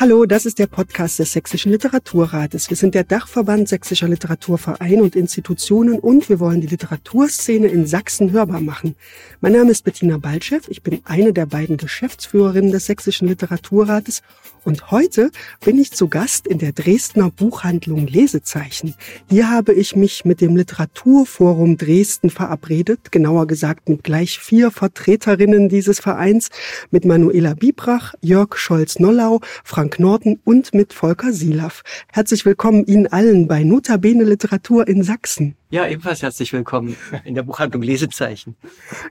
Hallo, das ist der Podcast des Sächsischen Literaturrates. Wir sind der Dachverband sächsischer Literaturvereine und Institutionen und wir wollen die Literaturszene in Sachsen hörbar machen. Mein Name ist Bettina Baltschew, ich bin eine der beiden Geschäftsführerinnen des Sächsischen Literaturrates und heute bin ich zu Gast in der Dresdner Buchhandlung Lesezeichen. Hier habe ich mich mit dem Literaturforum Dresden verabredet, genauer gesagt mit gleich vier Vertreterinnen dieses Vereins, mit Manuela Biebrach, Jörg Scholz-Nollau, Frank Frank Norton und mit Volker Silaff. Herzlich willkommen Ihnen allen bei Notabene Literatur in Sachsen. Ja, ebenfalls herzlich willkommen in der Buchhandlung Lesezeichen.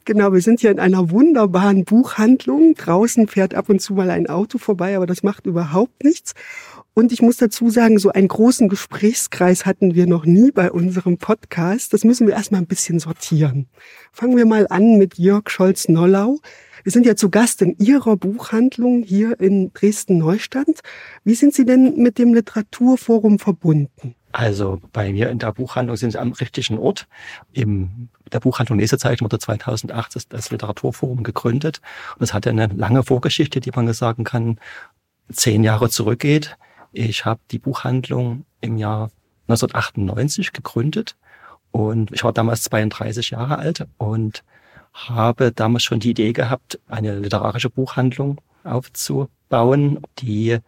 Genau, wir sind hier in einer wunderbaren Buchhandlung. Draußen fährt ab und zu mal ein Auto vorbei, aber das macht überhaupt nichts. Und ich muss dazu sagen, so einen großen Gesprächskreis hatten wir noch nie bei unserem Podcast. Das müssen wir erstmal ein bisschen sortieren. Fangen wir mal an mit Jörg Scholz-Nollau. Wir sind ja zu Gast in Ihrer Buchhandlung hier in Dresden-Neustadt. Wie sind Sie denn mit dem Literaturforum verbunden? Also bei mir in der Buchhandlung sind Sie am richtigen Ort. Im der Buchhandlung Lesezeichen wurde 2008 das Literaturforum gegründet. Und es hatte eine lange Vorgeschichte, die man sagen kann, zehn Jahre zurückgeht. Ich habe die Buchhandlung im Jahr 1998 gegründet und ich war damals 32 Jahre alt und habe damals schon die Idee gehabt, eine literarische Buchhandlung aufzubauen, die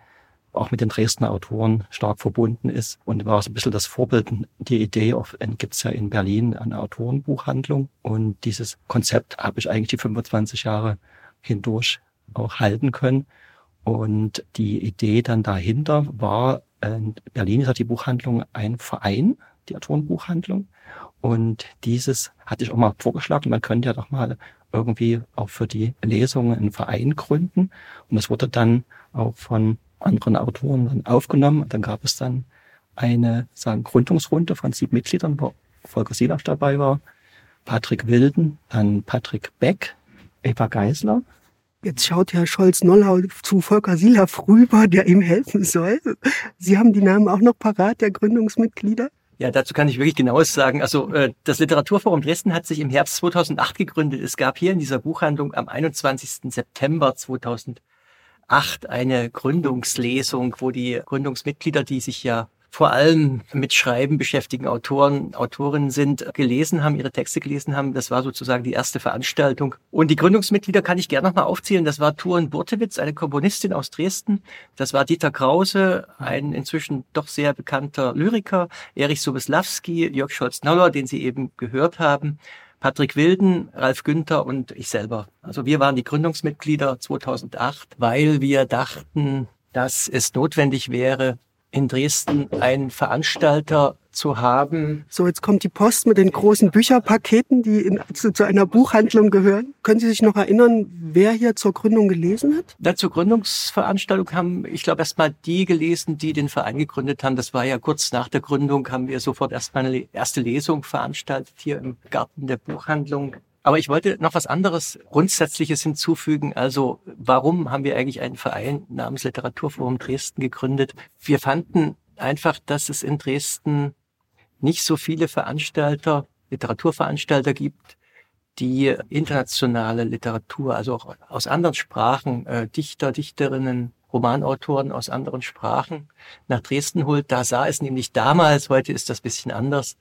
auch mit den Dresdner Autoren stark verbunden ist. Und war so ein bisschen das Vorbild, die Idee, gibt es ja in Berlin eine Autorenbuchhandlung. Und dieses Konzept habe ich eigentlich die 25 Jahre hindurch auch halten können. Und die Idee dann dahinter war, in Berlin ist ja die Buchhandlung ein Verein, die Autorenbuchhandlung und dieses hatte ich auch mal vorgeschlagen, man könnte ja doch mal irgendwie auch für die Lesungen einen Verein gründen. Und das wurde dann auch von anderen Autoren dann aufgenommen. Und dann gab es dann eine sagen, Gründungsrunde von sieben Mitgliedern, wo Volker Sielasch dabei war, Patrick Wilden, dann Patrick Beck, Eva Geisler. Jetzt schaut Herr Scholz-Nollau zu Volker Sielaff rüber, der ihm helfen soll. Sie haben die Namen auch noch parat, der Gründungsmitglieder? Ja, dazu kann ich wirklich genaues sagen. Also äh, das Literaturforum Dresden hat sich im Herbst 2008 gegründet. Es gab hier in dieser Buchhandlung am 21. September 2008 eine Gründungslesung, wo die Gründungsmitglieder, die sich ja vor allem mit Schreiben beschäftigen Autoren, Autorinnen sind, gelesen haben, ihre Texte gelesen haben. Das war sozusagen die erste Veranstaltung. Und die Gründungsmitglieder kann ich gerne nochmal aufzählen. Das war Turen Burtewitz, eine Komponistin aus Dresden. Das war Dieter Krause, ein inzwischen doch sehr bekannter Lyriker. Erich Sobeslawski, Jörg Scholz-Noller, den Sie eben gehört haben. Patrick Wilden, Ralf Günther und ich selber. Also wir waren die Gründungsmitglieder 2008, weil wir dachten, dass es notwendig wäre, in Dresden einen Veranstalter zu haben. So, jetzt kommt die Post mit den großen Bücherpaketen, die in, zu, zu, einer Buchhandlung gehören. Können Sie sich noch erinnern, wer hier zur Gründung gelesen hat? Da zur Gründungsveranstaltung haben, ich glaube, erstmal die gelesen, die den Verein gegründet haben. Das war ja kurz nach der Gründung, haben wir sofort erstmal eine erste Lesung veranstaltet hier im Garten der Buchhandlung. Aber ich wollte noch was anderes Grundsätzliches hinzufügen. Also warum haben wir eigentlich einen Verein namens Literaturforum Dresden gegründet? Wir fanden einfach, dass es in Dresden nicht so viele Veranstalter, Literaturveranstalter gibt, die internationale Literatur, also auch aus anderen Sprachen, äh, Dichter, Dichterinnen, Romanautoren aus anderen Sprachen nach Dresden holt. Da sah es nämlich damals, heute ist das bisschen anders,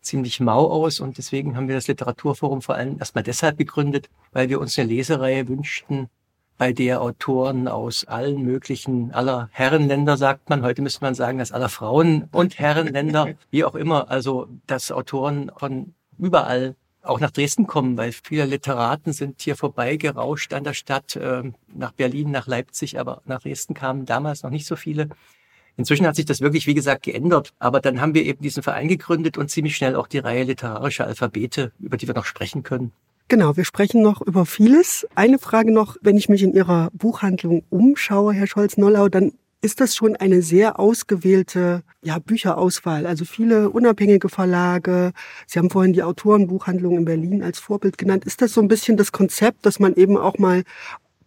ziemlich mau aus und deswegen haben wir das Literaturforum vor allem erstmal deshalb gegründet, weil wir uns eine Lesereihe wünschten, bei der Autoren aus allen möglichen, aller Herrenländer sagt man, heute müsste man sagen, dass aller Frauen und Herrenländer, wie auch immer, also dass Autoren von überall auch nach Dresden kommen, weil viele Literaten sind hier vorbeigerauscht an der Stadt, äh, nach Berlin, nach Leipzig, aber nach Dresden kamen damals noch nicht so viele. Inzwischen hat sich das wirklich, wie gesagt, geändert. Aber dann haben wir eben diesen Verein gegründet und ziemlich schnell auch die Reihe literarischer Alphabete, über die wir noch sprechen können. Genau, wir sprechen noch über vieles. Eine Frage noch, wenn ich mich in Ihrer Buchhandlung umschaue, Herr Scholz-Nollau, dann ist das schon eine sehr ausgewählte ja, Bücherauswahl. Also viele unabhängige Verlage. Sie haben vorhin die Autorenbuchhandlung in Berlin als Vorbild genannt. Ist das so ein bisschen das Konzept, dass man eben auch mal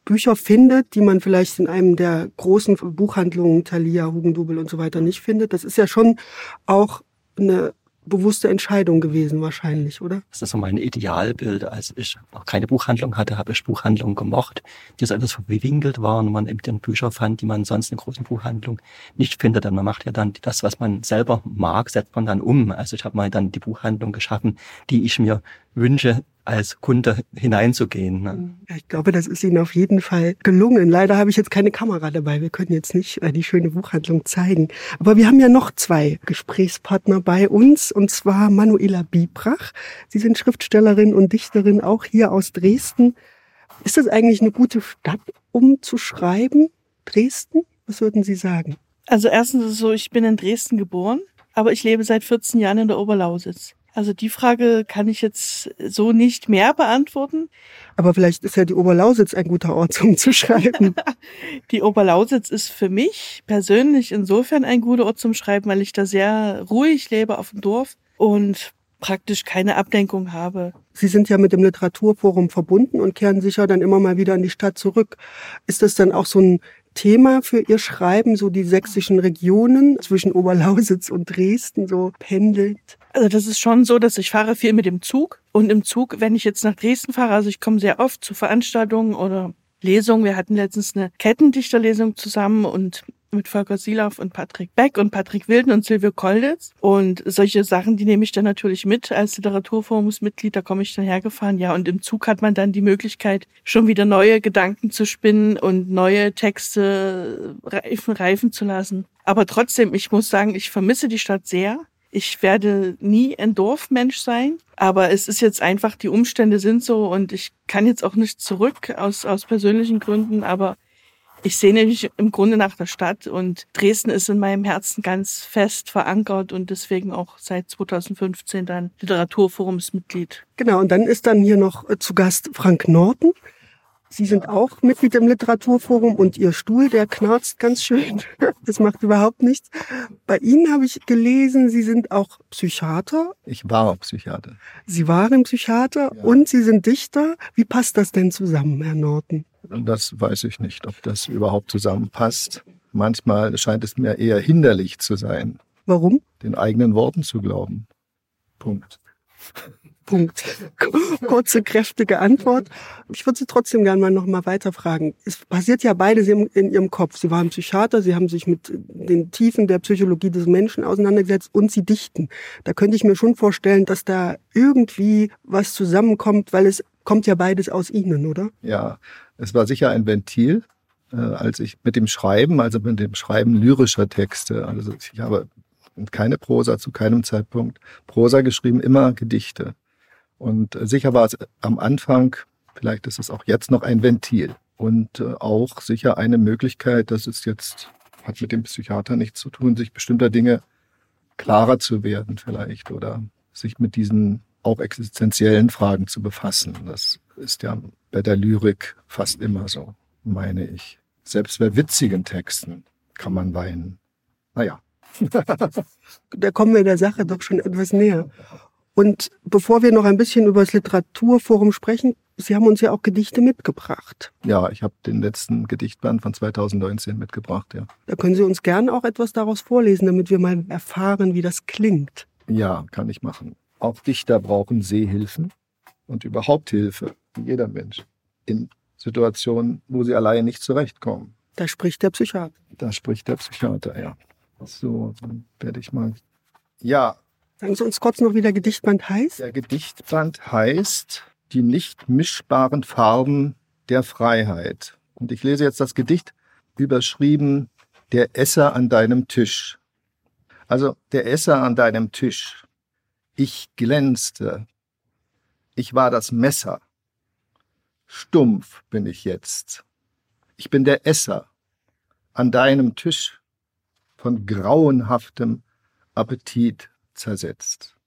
Bücher findet, die man vielleicht in einem der großen Buchhandlungen, Thalia, Hugendubel und so weiter nicht findet. Das ist ja schon auch eine bewusste Entscheidung gewesen wahrscheinlich, oder? Das ist so mein Idealbild. Als ich noch keine Buchhandlung hatte, habe ich Buchhandlungen gemocht, die so etwas verwinkelt waren und man eben dann Bücher fand, die man sonst in großen Buchhandlungen nicht findet. Und man macht ja dann das, was man selber mag, setzt man dann um. Also ich habe mal dann die Buchhandlung geschaffen, die ich mir wünsche, als Kunde hineinzugehen. Ne? Ich glaube, das ist Ihnen auf jeden Fall gelungen. Leider habe ich jetzt keine Kamera dabei. Wir können jetzt nicht äh, die schöne Buchhandlung zeigen. Aber wir haben ja noch zwei Gesprächspartner bei uns, und zwar Manuela Biebrach. Sie sind Schriftstellerin und Dichterin, auch hier aus Dresden. Ist das eigentlich eine gute Stadt, um zu schreiben? Dresden? Was würden Sie sagen? Also erstens ist es so, ich bin in Dresden geboren, aber ich lebe seit 14 Jahren in der Oberlausitz. Also die Frage kann ich jetzt so nicht mehr beantworten. Aber vielleicht ist ja die Oberlausitz ein guter Ort, um zu schreiben. die Oberlausitz ist für mich persönlich insofern ein guter Ort zum Schreiben, weil ich da sehr ruhig lebe auf dem Dorf und praktisch keine Ablenkung habe. Sie sind ja mit dem Literaturforum verbunden und kehren sicher dann immer mal wieder in die Stadt zurück. Ist das dann auch so ein Thema für Ihr Schreiben, so die sächsischen Regionen zwischen Oberlausitz und Dresden, so pendelt? Also das ist schon so, dass ich fahre viel mit dem Zug. Und im Zug, wenn ich jetzt nach Dresden fahre, also ich komme sehr oft zu Veranstaltungen oder Lesungen. Wir hatten letztens eine Kettendichterlesung zusammen und mit Volker Silauf und Patrick Beck und Patrick Wilden und Silvio Kolditz. Und solche Sachen, die nehme ich dann natürlich mit als Literaturforumsmitglied. Da komme ich dann hergefahren. Ja, und im Zug hat man dann die Möglichkeit, schon wieder neue Gedanken zu spinnen und neue Texte reifen, reifen zu lassen. Aber trotzdem, ich muss sagen, ich vermisse die Stadt sehr. Ich werde nie ein Dorfmensch sein, aber es ist jetzt einfach, die Umstände sind so und ich kann jetzt auch nicht zurück aus, aus persönlichen Gründen, aber ich sehne mich im Grunde nach der Stadt und Dresden ist in meinem Herzen ganz fest verankert und deswegen auch seit 2015 dann Literaturforumsmitglied. Genau, und dann ist dann hier noch äh, zu Gast Frank Norton. Sie sind auch Mitglied im Literaturforum und Ihr Stuhl, der knarzt ganz schön. Das macht überhaupt nichts. Bei Ihnen habe ich gelesen, Sie sind auch Psychiater. Ich war Psychiater. Sie waren Psychiater ja. und Sie sind Dichter. Wie passt das denn zusammen, Herr Norton? Das weiß ich nicht, ob das überhaupt zusammenpasst. Manchmal scheint es mir eher hinderlich zu sein. Warum? Den eigenen Worten zu glauben. Punkt. Punkt. Kurze, kräftige Antwort. Ich würde Sie trotzdem gerne mal noch mal weiterfragen. Es passiert ja beides in, Ihrem Kopf. Sie waren Psychiater, Sie haben sich mit den Tiefen der Psychologie des Menschen auseinandergesetzt und Sie dichten. Da könnte ich mir schon vorstellen, dass da irgendwie was zusammenkommt, weil es kommt ja beides aus Ihnen, oder? Ja, es war sicher ein Ventil, äh, als ich mit dem Schreiben, also mit dem Schreiben lyrischer Texte, also ich habe keine Prosa zu keinem Zeitpunkt Prosa geschrieben, immer Gedichte. Und sicher war es am Anfang, vielleicht ist es auch jetzt noch ein Ventil und äh, auch sicher eine Möglichkeit, das ist jetzt, hat mit dem Psychiater nichts zu tun, sich bestimmter Dinge klarer zu werden vielleicht oder sich mit diesen auch existenziellen Fragen zu befassen. Das ist ja bei der Lyrik fast immer so, meine ich. Selbst bei witzigen Texten kann man weinen. Naja. da kommen wir der Sache doch schon etwas näher. Und bevor wir noch ein bisschen über das Literaturforum sprechen, Sie haben uns ja auch Gedichte mitgebracht. Ja, ich habe den letzten Gedichtband von 2019 mitgebracht, ja. Da können Sie uns gern auch etwas daraus vorlesen, damit wir mal erfahren, wie das klingt. Ja, kann ich machen. Auch Dichter brauchen Sehhilfen und überhaupt Hilfe, wie jeder Mensch, in Situationen, wo sie alleine nicht zurechtkommen. Da spricht der Psychiater. Da spricht der Psychiater, ja. So, dann werde ich mal. Ja. Sagen Sie uns kurz noch, wie der Gedichtband heißt. Der Gedichtband heißt Die nicht mischbaren Farben der Freiheit. Und ich lese jetzt das Gedicht überschrieben Der Esser an deinem Tisch. Also der Esser an deinem Tisch. Ich glänzte. Ich war das Messer. Stumpf bin ich jetzt. Ich bin der Esser an deinem Tisch von grauenhaftem Appetit zersetzt.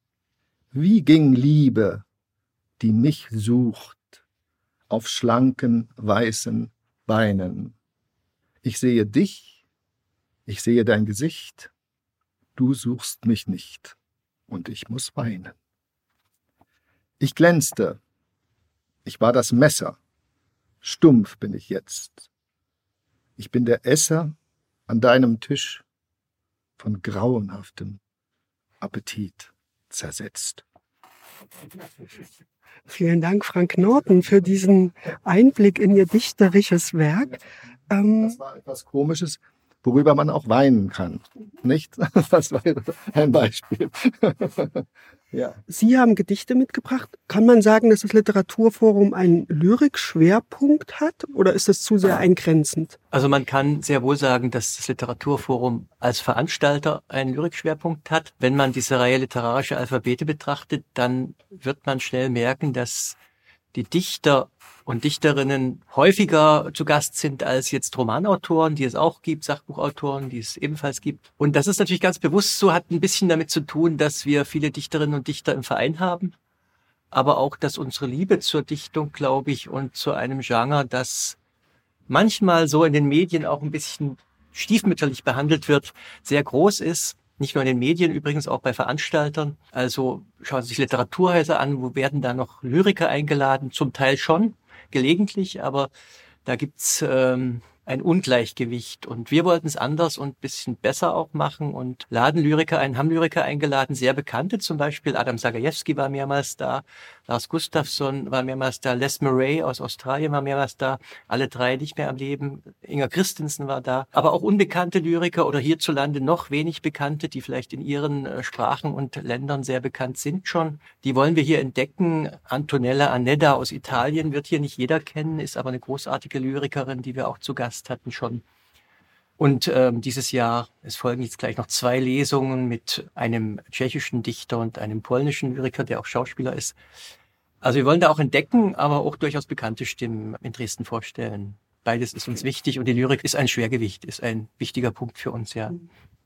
Wie ging Liebe, die mich sucht, auf schlanken, weißen Beinen? Ich sehe dich, ich sehe dein Gesicht, du suchst mich nicht und ich muss weinen. Ich glänzte. Ich war das Messer. stumpf bin ich jetzt. Ich bin der Esser an deinem Tisch, von grauenhaftem Appetit zersetzt. Vielen Dank, Frank Norton, für diesen Einblick in Ihr dichterisches Werk. Ähm, das war etwas Komisches worüber man auch weinen kann. Nicht? Das war ein Beispiel. ja. Sie haben Gedichte mitgebracht. Kann man sagen, dass das Literaturforum einen Lyrikschwerpunkt hat oder ist das zu sehr eingrenzend? Also man kann sehr wohl sagen, dass das Literaturforum als Veranstalter einen Lyrikschwerpunkt hat. Wenn man diese Reihe literarische Alphabete betrachtet, dann wird man schnell merken, dass die Dichter und Dichterinnen häufiger zu Gast sind als jetzt Romanautoren, die es auch gibt, Sachbuchautoren, die es ebenfalls gibt. Und das ist natürlich ganz bewusst so, hat ein bisschen damit zu tun, dass wir viele Dichterinnen und Dichter im Verein haben, aber auch, dass unsere Liebe zur Dichtung, glaube ich, und zu einem Genre, das manchmal so in den Medien auch ein bisschen stiefmütterlich behandelt wird, sehr groß ist. Nicht nur in den Medien, übrigens auch bei Veranstaltern. Also schauen Sie sich Literaturhäuser an, wo werden da noch Lyriker eingeladen? Zum Teil schon gelegentlich, aber da gibt's ähm, ein Ungleichgewicht. Und wir wollten es anders und bisschen besser auch machen und laden Lyriker ein, haben Lyriker eingeladen, sehr bekannte zum Beispiel. Adam Sagajewski war mehrmals da, Lars Gustafsson war mehrmals da, Les Murray aus Australien war mehrmals da, alle drei nicht mehr am Leben. Inga Christensen war da. Aber auch unbekannte Lyriker oder hierzulande noch wenig bekannte, die vielleicht in ihren äh, Sprachen und Ländern sehr bekannt sind schon. Die wollen wir hier entdecken. Antonella Anedda aus Italien wird hier nicht jeder kennen, ist aber eine großartige Lyrikerin, die wir auch zu Gast Gast hatten schon. Und ähm, dieses Jahr, es folgen jetzt gleich noch zwei Lesungen mit einem tschechischen Dichter und einem polnischen Lyriker, der auch Schauspieler ist. Also wir wollen da auch entdecken, aber auch durchaus bekannte Stimmen in Dresden vorstellen. Beides ist uns wichtig und die Lyrik ist ein Schwergewicht, ist ein wichtiger Punkt für uns, ja.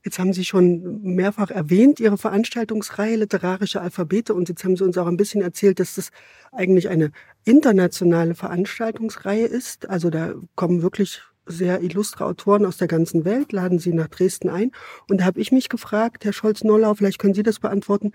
Jetzt haben Sie schon mehrfach erwähnt, Ihre Veranstaltungsreihe Literarische Alphabete. Und jetzt haben Sie uns auch ein bisschen erzählt, dass das eigentlich eine internationale Veranstaltungsreihe ist. Also da kommen wirklich sehr illustre Autoren aus der ganzen Welt, laden sie nach Dresden ein. Und da habe ich mich gefragt, Herr Scholz-Nollau, vielleicht können Sie das beantworten,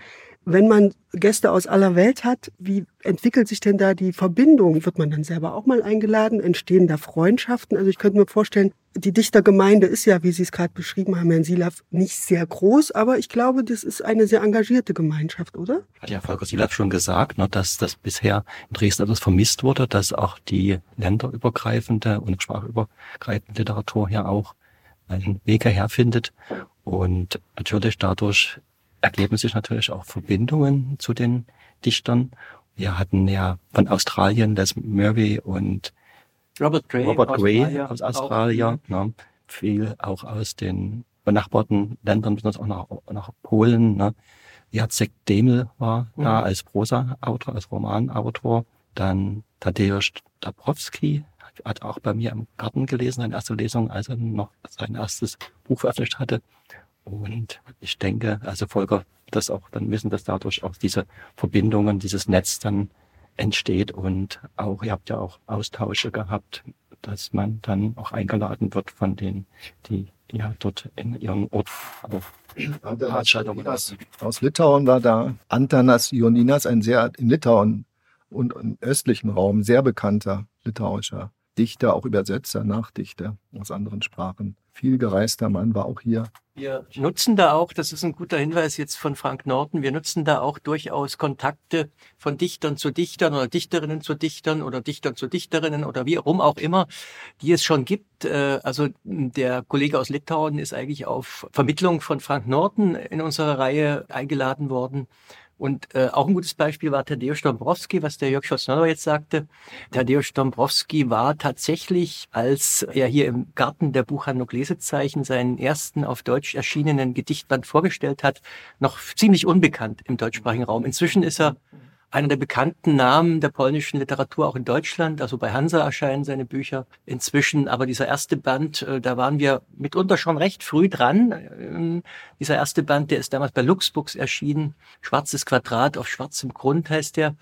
wenn man Gäste aus aller Welt hat, wie entwickelt sich denn da die Verbindung? Wird man dann selber auch mal eingeladen? Entstehen da Freundschaften? Also ich könnte mir vorstellen, die Dichtergemeinde ist ja, wie Sie es gerade beschrieben haben, Herrn Silaf, nicht sehr groß, aber ich glaube, das ist eine sehr engagierte Gemeinschaft, oder? Hat ja Volker Silaf schon gesagt, ne, dass das bisher in Dresden etwas vermisst wurde, dass auch die länderübergreifende und sprachübergreifende Literatur hier auch einen Weg herfindet. Und natürlich dadurch ergeben sich natürlich auch Verbindungen zu den Dichtern. Wir hatten ja von Australien Les Murray und Robert Gray, Robert Gray Australia, aus Australien, ne, viel auch aus den benachbarten Ländern, besonders auch nach, nach Polen. Ne. Jacek Demel war mhm. da als Prosa-Autor, als Romanautor. Dann Tadeusz Dabrowski hat auch bei mir im Garten gelesen, seine erste Lesung, als er noch sein erstes Buch veröffentlicht hatte. Und ich denke, also Volker, das auch dann wissen, dass dadurch auch diese Verbindungen, dieses Netz dann entsteht und auch, ihr habt ja auch Austausche gehabt, dass man dann auch eingeladen wird von denen, die ja dort in ihren Ort Veranstaltungen aus Litauen war da. Antanas Ioninas, ein sehr in Litauen und im östlichen Raum sehr bekannter litauischer Dichter, auch Übersetzer, Nachdichter aus anderen Sprachen. Viel gereister Mann war auch hier. Wir nutzen da auch, das ist ein guter Hinweis jetzt von Frank Norton, wir nutzen da auch durchaus Kontakte von Dichtern zu Dichtern oder Dichterinnen zu Dichtern oder Dichtern zu Dichterinnen oder wie rum auch immer, die es schon gibt. Äh, also der Kollege aus Litauen ist eigentlich auf Vermittlung von Frank Norton in unserer Reihe eingeladen worden. Und äh, auch ein gutes Beispiel war Tadeusz Dombrowski, was der Jörg Schwarzenauer jetzt sagte. Tadeusz Dombrowski war tatsächlich, als er hier im Garten der Buchhandlung Lesezeichen seinen ersten auf Deutsch erschienenen Gedichtband vorgestellt hat, noch ziemlich unbekannt im deutschsprachigen Raum. Inzwischen ist er einer der bekannten Namen der polnischen Literatur auch in Deutschland. Also bei Hansa erscheinen seine Bücher inzwischen. Aber dieser erste Band, äh, da waren wir mitunter schon recht früh dran. Ähm, dieser erste Band, der ist damals bei Luxbooks erschienen. Schwarzes Quadrat auf schwarzem Grund heißt der.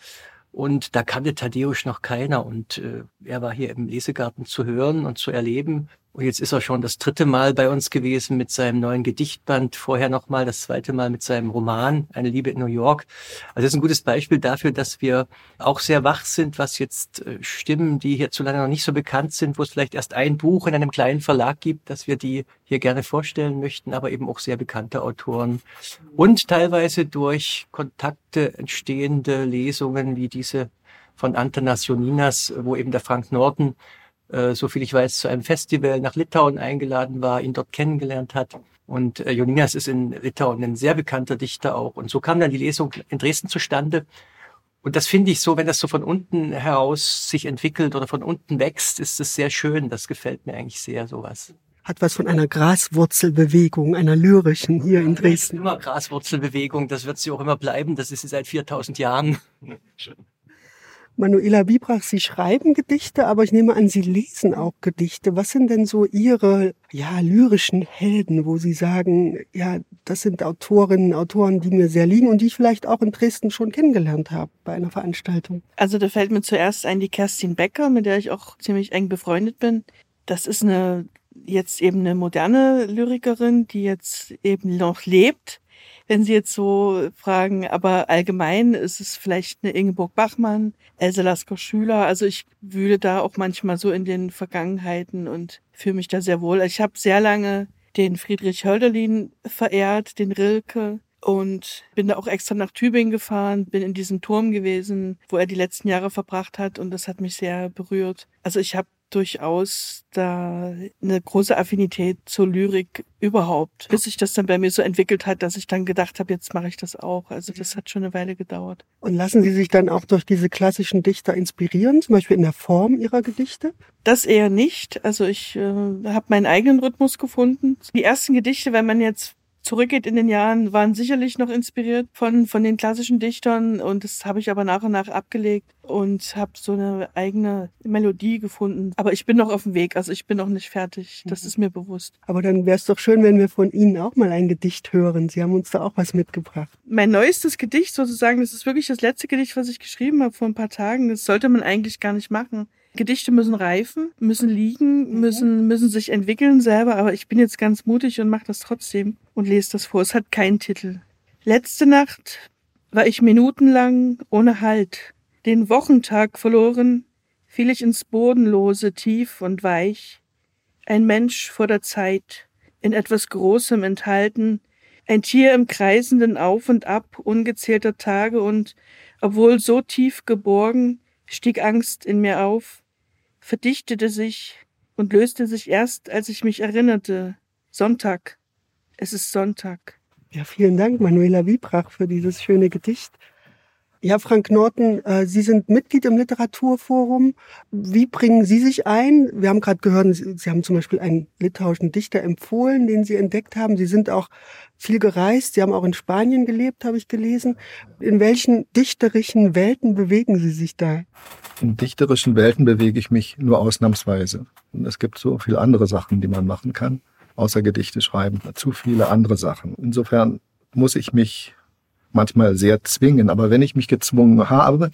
Und da kannte Tadeusz noch keiner. Und äh, er war hier im Lesegarten zu hören und zu erleben. Und jetzt ist er schon das dritte Mal bei uns gewesen mit seinem neuen Gedichtband, vorher nochmal das zweite Mal mit seinem Roman Eine Liebe in New York. Also das ist ein gutes Beispiel dafür, dass wir auch sehr wach sind, was jetzt äh, Stimmen, die hierzulande noch nicht so bekannt sind, wo es vielleicht erst ein Buch in einem kleinen Verlag gibt, dass wir die hier gerne vorstellen möchten, aber eben auch sehr bekannte Autoren und teilweise durch Kontakte entstehende Lesungen wie diese von Antanas Joninas, wo eben der Frank Norden äh, so viel ich weiß, zu einem Festival nach Litauen eingeladen war, ihn dort kennengelernt hat. Und äh, Joninas ist in Litauen ein sehr bekannter Dichter auch. Und so kam dann die Lesung in Dresden zustande. Und das finde ich so, wenn das so von unten heraus sich entwickelt oder von unten wächst, ist es sehr schön. Das gefällt mir eigentlich sehr, sowas. Hat was von einer Graswurzelbewegung, einer lyrischen hier in Dresden. Immer Graswurzelbewegung, das wird sie auch immer bleiben. Das ist sie seit 4000 Jahren. Schön. Manuela Biebrach, Sie schreiben Gedichte, aber ich nehme an, Sie lesen auch Gedichte. Was sind denn so Ihre ja, lyrischen Helden, wo Sie sagen, ja, das sind Autorinnen, Autoren, die mir sehr liegen und die ich vielleicht auch in Dresden schon kennengelernt habe bei einer Veranstaltung? Also da fällt mir zuerst ein die Kerstin Becker, mit der ich auch ziemlich eng befreundet bin. Das ist eine jetzt eben eine moderne Lyrikerin, die jetzt eben noch lebt wenn Sie jetzt so fragen, aber allgemein ist es vielleicht eine Ingeborg Bachmann, Else Lasker Schüler. Also ich wühle da auch manchmal so in den Vergangenheiten und fühle mich da sehr wohl. Ich habe sehr lange den Friedrich Hölderlin verehrt, den Rilke und bin da auch extra nach Tübingen gefahren, bin in diesem Turm gewesen, wo er die letzten Jahre verbracht hat und das hat mich sehr berührt. Also ich habe durchaus da eine große Affinität zur Lyrik überhaupt, bis sich das dann bei mir so entwickelt hat, dass ich dann gedacht habe, jetzt mache ich das auch. Also das hat schon eine Weile gedauert. Und lassen Sie sich dann auch durch diese klassischen Dichter inspirieren, zum Beispiel in der Form Ihrer Gedichte? Das eher nicht. Also ich äh, habe meinen eigenen Rhythmus gefunden. Die ersten Gedichte, wenn man jetzt zurückgeht in den Jahren, waren sicherlich noch inspiriert von, von den klassischen Dichtern und das habe ich aber nach und nach abgelegt und habe so eine eigene Melodie gefunden. Aber ich bin noch auf dem Weg, also ich bin noch nicht fertig, das mhm. ist mir bewusst. Aber dann wäre es doch schön, wenn wir von Ihnen auch mal ein Gedicht hören. Sie haben uns da auch was mitgebracht. Mein neuestes Gedicht sozusagen, das ist wirklich das letzte Gedicht, was ich geschrieben habe vor ein paar Tagen. Das sollte man eigentlich gar nicht machen. Gedichte müssen reifen, müssen liegen, mhm. müssen, müssen sich entwickeln selber, aber ich bin jetzt ganz mutig und mache das trotzdem und lese das vor. Es hat keinen Titel. Letzte Nacht war ich minutenlang ohne Halt, den Wochentag verloren, fiel ich ins Bodenlose, tief und weich, ein Mensch vor der Zeit, in etwas Großem enthalten, ein Tier im kreisenden Auf und Ab ungezählter Tage und, obwohl so tief geborgen, stieg Angst in mir auf, verdichtete sich und löste sich erst, als ich mich erinnerte. Sonntag. Es ist Sonntag. Ja, vielen Dank, Manuela Wiebrach, für dieses schöne Gedicht. Ja, Frank Norton, äh, Sie sind Mitglied im Literaturforum. Wie bringen Sie sich ein? Wir haben gerade gehört, Sie, haben zum Beispiel einen litauischen Dichter empfohlen, den Sie entdeckt haben. Sie sind auch viel gereist. Sie haben auch in Spanien gelebt, habe ich gelesen. In welchen dichterischen Welten bewegen Sie sich da? In dichterischen Welten bewege ich mich nur ausnahmsweise. Und es gibt so viele andere Sachen, die man machen kann, außer Gedichte schreiben. Zu viele andere Sachen. Insofern muss ich mich manchmal sehr zwingen. Aber wenn ich mich gezwungen habe,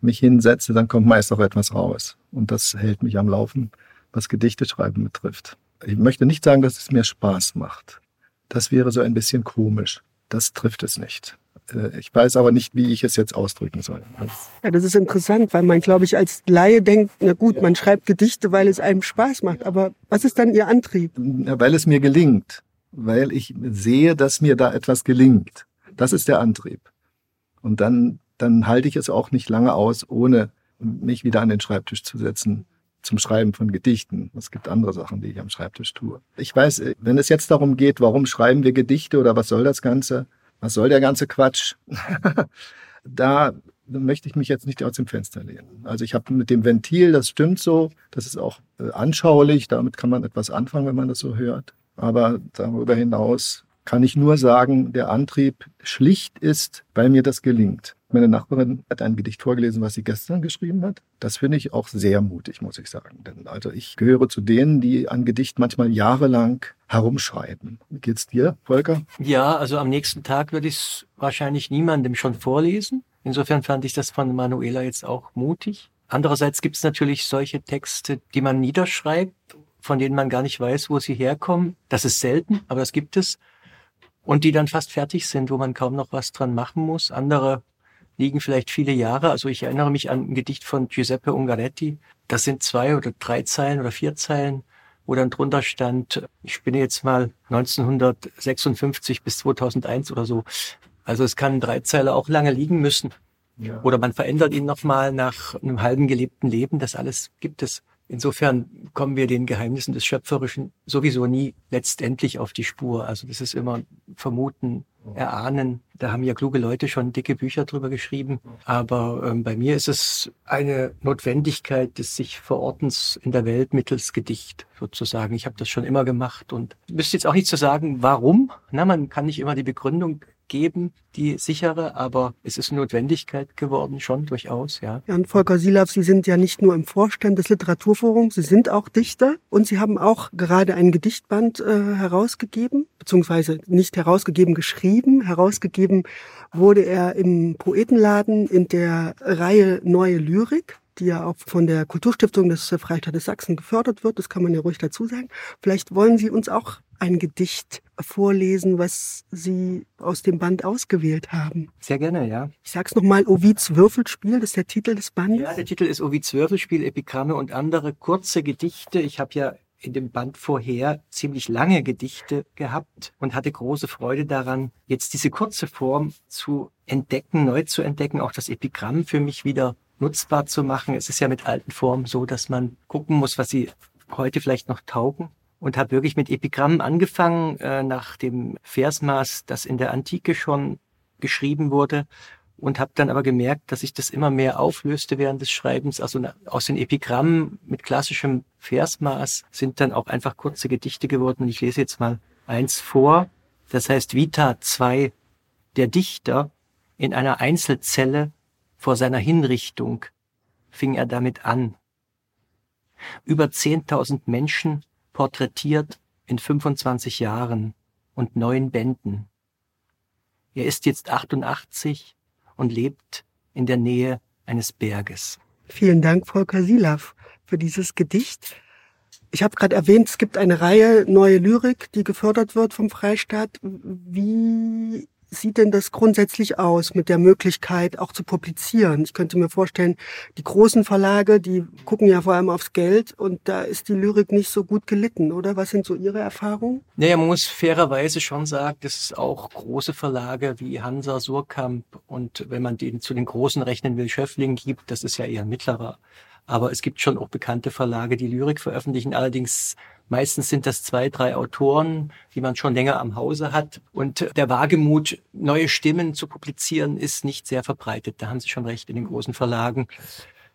mich hinsetze, dann kommt meist auch etwas raus. Und das hält mich am Laufen, was Gedichte schreiben betrifft. Ich möchte nicht sagen, dass es mir Spaß macht. Das wäre so ein bisschen komisch. Das trifft es nicht. Äh, ich weiß aber nicht, wie ich es jetzt ausdrücken soll. Ja, das ist interessant, weil man, glaube ich, als Laie denkt, na gut, man schreibt Gedichte, weil es einem Spaß macht. Aber was ist dann Ihr Antrieb? Weil es mir gelingt. Weil ich sehe, dass mir da etwas gelingt. Das ist der Antrieb. Und dann, dann halte ich es auch nicht lange aus, ohne mich wieder an den Schreibtisch zu setzen zum Schreiben von Gedichten. Es gibt andere Sachen, die ich am Schreibtisch tue. Ich weiß, wenn es jetzt darum geht, warum schreiben wir Gedichte oder was soll das Ganze, was soll der ganze Quatsch, da möchte ich mich jetzt nicht aus dem Fenster lehnen. Also ich habe mit dem Ventil, das stimmt so, das ist auch äh, anschaulich, damit kann man etwas anfangen, wenn man das so hört. Aber darüber hinaus kann ich nur sagen, der Antrieb schlicht ist, weil mir das gelingt. Meine Nachbarin hat ein Gedicht vorgelesen, was sie gestern geschrieben hat. Das finde ich auch sehr mutig, muss ich sagen. Denn also ich gehöre zu denen, die an Gedicht manchmal jahrelang herumschreiben. Wie geht's dir, Volker? Ja, also am nächsten Tag würde ich es wahrscheinlich niemandem schon vorlesen. Insofern fand ich das von Manuela jetzt auch mutig. Andererseits gibt es natürlich solche Texte, die man niederschreibt von denen man gar nicht weiß, wo sie herkommen. Das ist selten, aber das gibt es. Und die dann fast fertig sind, wo man kaum noch was dran machen muss. Andere liegen vielleicht viele Jahre. Also ich erinnere mich an ein Gedicht von Giuseppe Ungaretti. Das sind zwei oder drei Zeilen oder vier Zeilen, wo dann drunter stand, ich spinne jetzt mal 1956 bis 2001 oder so. Also es kann drei Zeilen auch lange liegen müssen. Ja. Oder man verändert ihn nochmal nach einem halben gelebten Leben. Das alles gibt es. Insofern kommen wir den Geheimnissen des Schöpferischen sowieso nie letztendlich auf die Spur. Also das ist immer Vermuten, Erahnen. Da haben ja kluge Leute schon dicke Bücher drüber geschrieben. Aber ähm, bei mir ist es eine Notwendigkeit des sich Verortens in der Welt mittels Gedicht sozusagen. Ich habe das schon immer gemacht und müsste jetzt auch nicht zu sagen, warum. Na, man kann nicht immer die Begründung geben, die sichere, aber es ist Notwendigkeit geworden, schon durchaus, ja. Ja, und Volker Silav, Sie sind ja nicht nur im Vorstand des Literaturforums, Sie sind auch Dichter und Sie haben auch gerade ein Gedichtband äh, herausgegeben, beziehungsweise nicht herausgegeben, geschrieben. Herausgegeben wurde er im Poetenladen in der Reihe Neue Lyrik die ja auch von der Kulturstiftung des Freistaates Sachsen gefördert wird. Das kann man ja ruhig dazu sagen. Vielleicht wollen Sie uns auch ein Gedicht vorlesen, was Sie aus dem Band ausgewählt haben. Sehr gerne, ja. Ich sag's nochmal, Ovids Würfelspiel, das ist der Titel des Bandes. Ja, der Titel ist Ovids Würfelspiel, Epigramme und andere kurze Gedichte. Ich habe ja in dem Band vorher ziemlich lange Gedichte gehabt und hatte große Freude daran, jetzt diese kurze Form zu entdecken, neu zu entdecken, auch das Epigramm für mich wieder nutzbar zu machen. Es ist ja mit alten Formen so, dass man gucken muss, was sie heute vielleicht noch taugen und habe wirklich mit Epigrammen angefangen, äh, nach dem Versmaß, das in der Antike schon geschrieben wurde und habe dann aber gemerkt, dass sich das immer mehr auflöste während des Schreibens. Also aus den Epigrammen mit klassischem Versmaß sind dann auch einfach kurze Gedichte geworden. Und ich lese jetzt mal eins vor. Das heißt Vita 2. Der Dichter in einer Einzelzelle vor seiner Hinrichtung fing er damit an. Über 10.000 Menschen porträtiert in 25 Jahren und neun Bänden. Er ist jetzt 88 und lebt in der Nähe eines Berges. Vielen Dank, Volker Silav, für dieses Gedicht. Ich habe gerade erwähnt, es gibt eine Reihe neue Lyrik, die gefördert wird vom Freistaat. Wie sieht denn das grundsätzlich aus mit der Möglichkeit auch zu publizieren? Ich könnte mir vorstellen, die großen Verlage, die gucken ja vor allem aufs Geld und da ist die Lyrik nicht so gut gelitten, oder? Was sind so Ihre Erfahrungen? Naja, man muss fairerweise schon sagen, dass es auch große Verlage wie Hansa, Surkamp und wenn man den zu den großen rechnen will, Schöffling gibt, das ist ja eher ein mittlerer. Aber es gibt schon auch bekannte Verlage, die Lyrik veröffentlichen. Allerdings Meistens sind das zwei, drei Autoren, die man schon länger am Hause hat. Und der Wagemut, neue Stimmen zu publizieren, ist nicht sehr verbreitet. Da haben Sie schon recht in den großen Verlagen.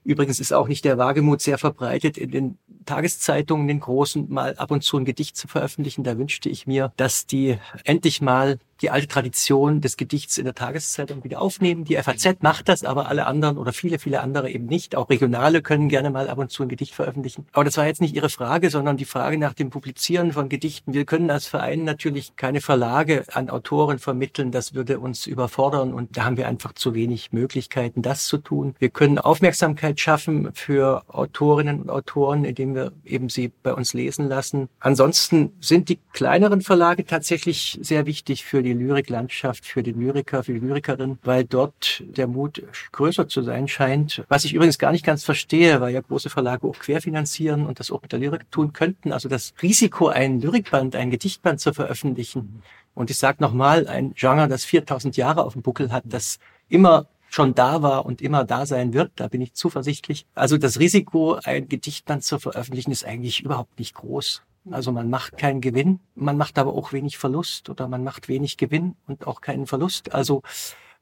Übrigens ist auch nicht der Wagemut sehr verbreitet, in den Tageszeitungen, den großen, mal ab und zu ein Gedicht zu veröffentlichen. Da wünschte ich mir, dass die endlich mal die alte Tradition des Gedichts in der Tageszeitung wieder aufnehmen. Die FAZ macht das, aber alle anderen oder viele, viele andere eben nicht. Auch Regionale können gerne mal ab und zu ein Gedicht veröffentlichen. Aber das war jetzt nicht Ihre Frage, sondern die Frage nach dem Publizieren von Gedichten. Wir können als Verein natürlich keine Verlage an Autoren vermitteln. Das würde uns überfordern und da haben wir einfach zu wenig Möglichkeiten, das zu tun. Wir können Aufmerksamkeit schaffen für Autorinnen und Autoren, indem wir eben sie bei uns lesen lassen. Ansonsten sind die kleineren Verlage tatsächlich sehr wichtig für die Lyriklandschaft, für den Lyriker, für die Lyrikerin, weil dort der Mut größer zu sein scheint. Was ich übrigens gar nicht ganz verstehe, weil ja große Verlage auch querfinanzieren und das auch mit der Lyrik tun könnten. Also das Risiko, ein Lyrikband, ein Gedichtband zu veröffentlichen. Und ich sage nochmal, ein Genre, das 4000 Jahre auf dem Buckel hat, das immer schon da war und immer da sein wird, da bin ich zuversichtlich. Also das Risiko, ein Gedichtband zu veröffentlichen, ist eigentlich überhaupt nicht groß. Also man macht keinen Gewinn, man macht aber auch wenig Verlust oder man macht wenig Gewinn und auch keinen Verlust. Also